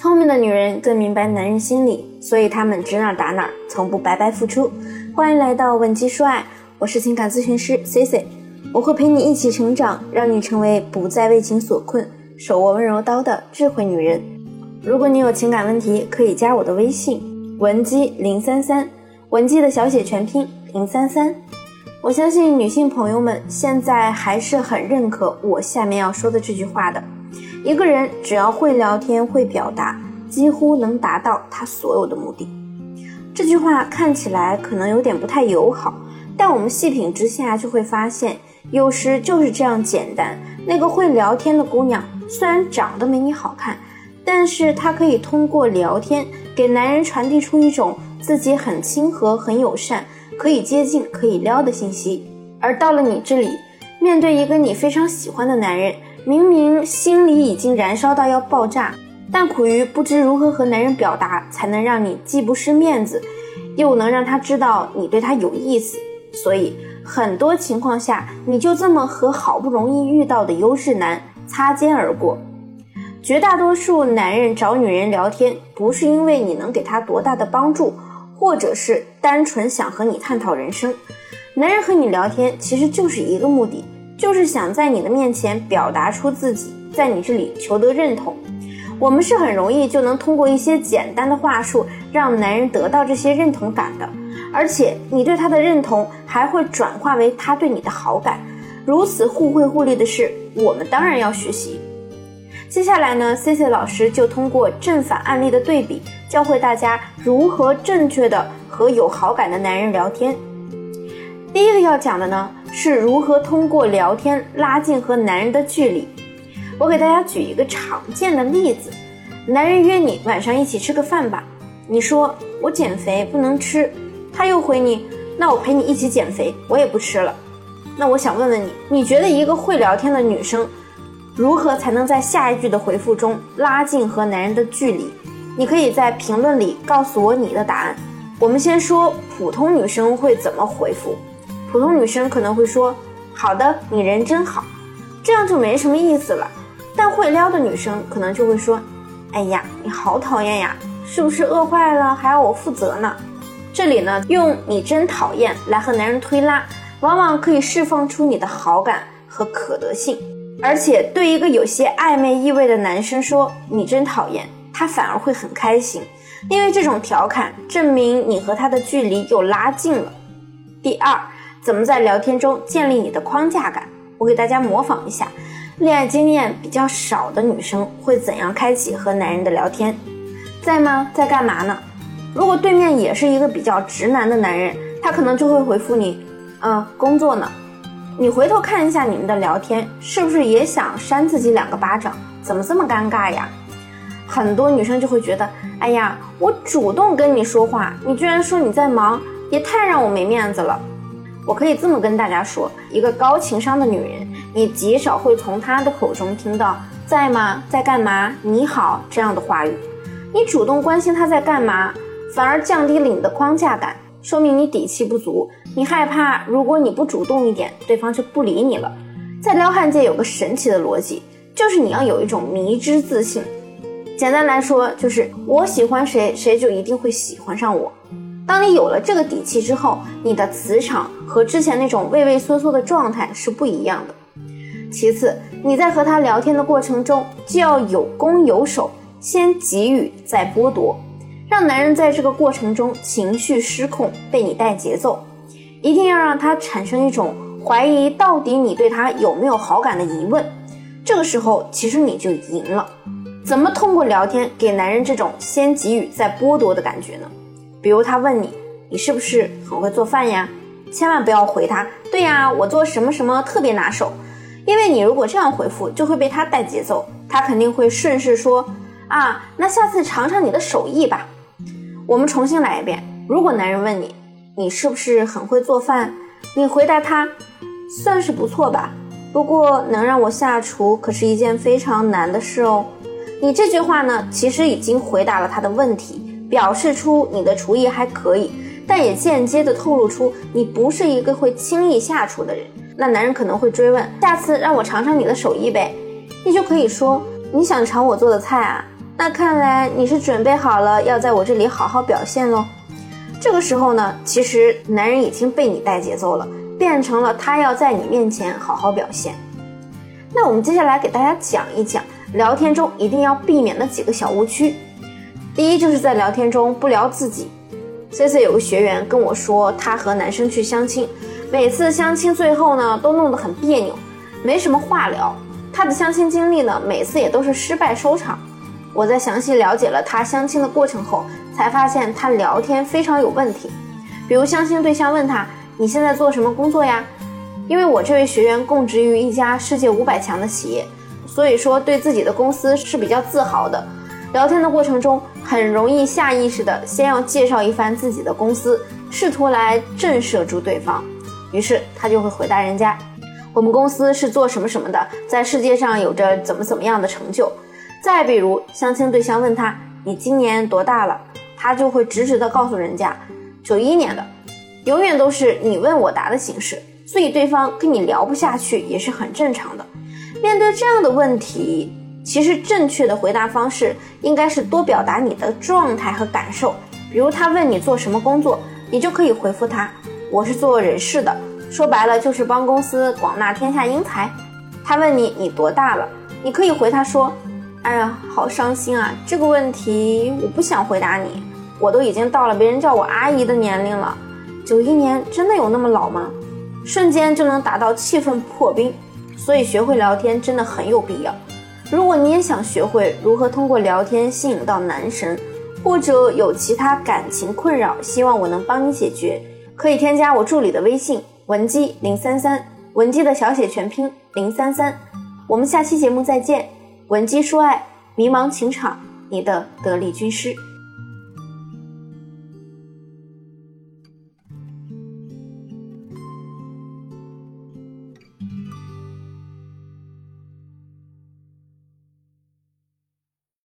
聪明的女人更明白男人心理，所以她们指哪打哪，从不白白付出。欢迎来到文姬说爱，我是情感咨询师 C C，我会陪你一起成长，让你成为不再为情所困、手握温柔刀的智慧女人。如果你有情感问题，可以加我的微信文姬零三三，文姬的小写全拼零三三。我相信女性朋友们现在还是很认可我下面要说的这句话的。一个人只要会聊天、会表达，几乎能达到他所有的目的。这句话看起来可能有点不太友好，但我们细品之下就会发现，有时就是这样简单。那个会聊天的姑娘，虽然长得没你好看，但是她可以通过聊天给男人传递出一种自己很亲和、很友善、可以接近、可以撩的信息。而到了你这里，面对一个你非常喜欢的男人。明明心里已经燃烧到要爆炸，但苦于不知如何和男人表达，才能让你既不失面子，又能让他知道你对他有意思。所以很多情况下，你就这么和好不容易遇到的优质男擦肩而过。绝大多数男人找女人聊天，不是因为你能给他多大的帮助，或者是单纯想和你探讨人生。男人和你聊天，其实就是一个目的。就是想在你的面前表达出自己，在你这里求得认同。我们是很容易就能通过一些简单的话术让男人得到这些认同感的，而且你对他的认同还会转化为他对你的好感。如此互惠互利的事，我们当然要学习。接下来呢，C C 老师就通过正反案例的对比，教会大家如何正确的和有好感的男人聊天。第一个要讲的呢。是如何通过聊天拉近和男人的距离？我给大家举一个常见的例子：男人约你晚上一起吃个饭吧，你说我减肥不能吃，他又回你，那我陪你一起减肥，我也不吃了。那我想问问你，你觉得一个会聊天的女生，如何才能在下一句的回复中拉近和男人的距离？你可以在评论里告诉我你的答案。我们先说普通女生会怎么回复。普通女生可能会说：“好的，你人真好。”这样就没什么意思了。但会撩的女生可能就会说：“哎呀，你好讨厌呀，是不是饿坏了还要我负责呢？”这里呢，用“你真讨厌”来和男人推拉，往往可以释放出你的好感和可得性。而且对一个有些暧昧意味的男生说“你真讨厌”，他反而会很开心，因为这种调侃证明你和他的距离又拉近了。第二。怎么在聊天中建立你的框架感？我给大家模仿一下，恋爱经验比较少的女生会怎样开启和男人的聊天？在吗？在干嘛呢？如果对面也是一个比较直男的男人，他可能就会回复你，嗯，工作呢。你回头看一下你们的聊天，是不是也想扇自己两个巴掌？怎么这么尴尬呀？很多女生就会觉得，哎呀，我主动跟你说话，你居然说你在忙，也太让我没面子了。我可以这么跟大家说，一个高情商的女人，你极少会从她的口中听到“在吗？在干嘛？你好”这样的话语。你主动关心她在干嘛，反而降低了你的框架感，说明你底气不足。你害怕，如果你不主动一点，对方就不理你了。在撩汉界有个神奇的逻辑，就是你要有一种迷之自信。简单来说，就是我喜欢谁，谁就一定会喜欢上我。当你有了这个底气之后，你的磁场和之前那种畏畏缩缩的状态是不一样的。其次，你在和他聊天的过程中就要有攻有守，先给予再剥夺，让男人在这个过程中情绪失控，被你带节奏，一定要让他产生一种怀疑到底你对他有没有好感的疑问。这个时候，其实你就赢了。怎么通过聊天给男人这种先给予再剥夺的感觉呢？比如他问你，你是不是很会做饭呀？千万不要回他，对呀，我做什么什么特别拿手。因为你如果这样回复，就会被他带节奏，他肯定会顺势说啊，那下次尝尝你的手艺吧。我们重新来一遍。如果男人问你，你是不是很会做饭？你回答他，算是不错吧。不过能让我下厨可是一件非常难的事哦。你这句话呢，其实已经回答了他的问题。表示出你的厨艺还可以，但也间接的透露出你不是一个会轻易下厨的人。那男人可能会追问：下次让我尝尝你的手艺呗？你就可以说：你想尝我做的菜啊？那看来你是准备好了要在我这里好好表现喽。这个时候呢，其实男人已经被你带节奏了，变成了他要在你面前好好表现。那我们接下来给大家讲一讲聊天中一定要避免的几个小误区。第一，就是在聊天中不聊自己。C C 有个学员跟我说，他和男生去相亲，每次相亲最后呢都弄得很别扭，没什么话聊。他的相亲经历呢，每次也都是失败收场。我在详细了解了他相亲的过程后，才发现他聊天非常有问题。比如相亲对象问他：“你现在做什么工作呀？”因为我这位学员供职于一家世界五百强的企业，所以说对自己的公司是比较自豪的。聊天的过程中，很容易下意识的先要介绍一番自己的公司，试图来震慑住对方。于是他就会回答人家：“我们公司是做什么什么的，在世界上有着怎么怎么样的成就。”再比如，相亲对象问他：“你今年多大了？”他就会直直的告诉人家：“九一年的。”永远都是你问我答的形式，所以对方跟你聊不下去也是很正常的。面对这样的问题，其实正确的回答方式应该是多表达你的状态和感受。比如他问你做什么工作，你就可以回复他：“我是做人事的。”说白了就是帮公司广纳天下英才。他问你你多大了，你可以回他说。哎呀，好伤心啊！这个问题我不想回答你，我都已经到了别人叫我阿姨的年龄了。九一年真的有那么老吗？瞬间就能达到气氛破冰，所以学会聊天真的很有必要。如果你也想学会如何通过聊天吸引到男神，或者有其他感情困扰，希望我能帮你解决，可以添加我助理的微信文姬零三三，文姬的小写全拼零三三。我们下期节目再见。文姬说爱，迷茫情场，你的得力军师。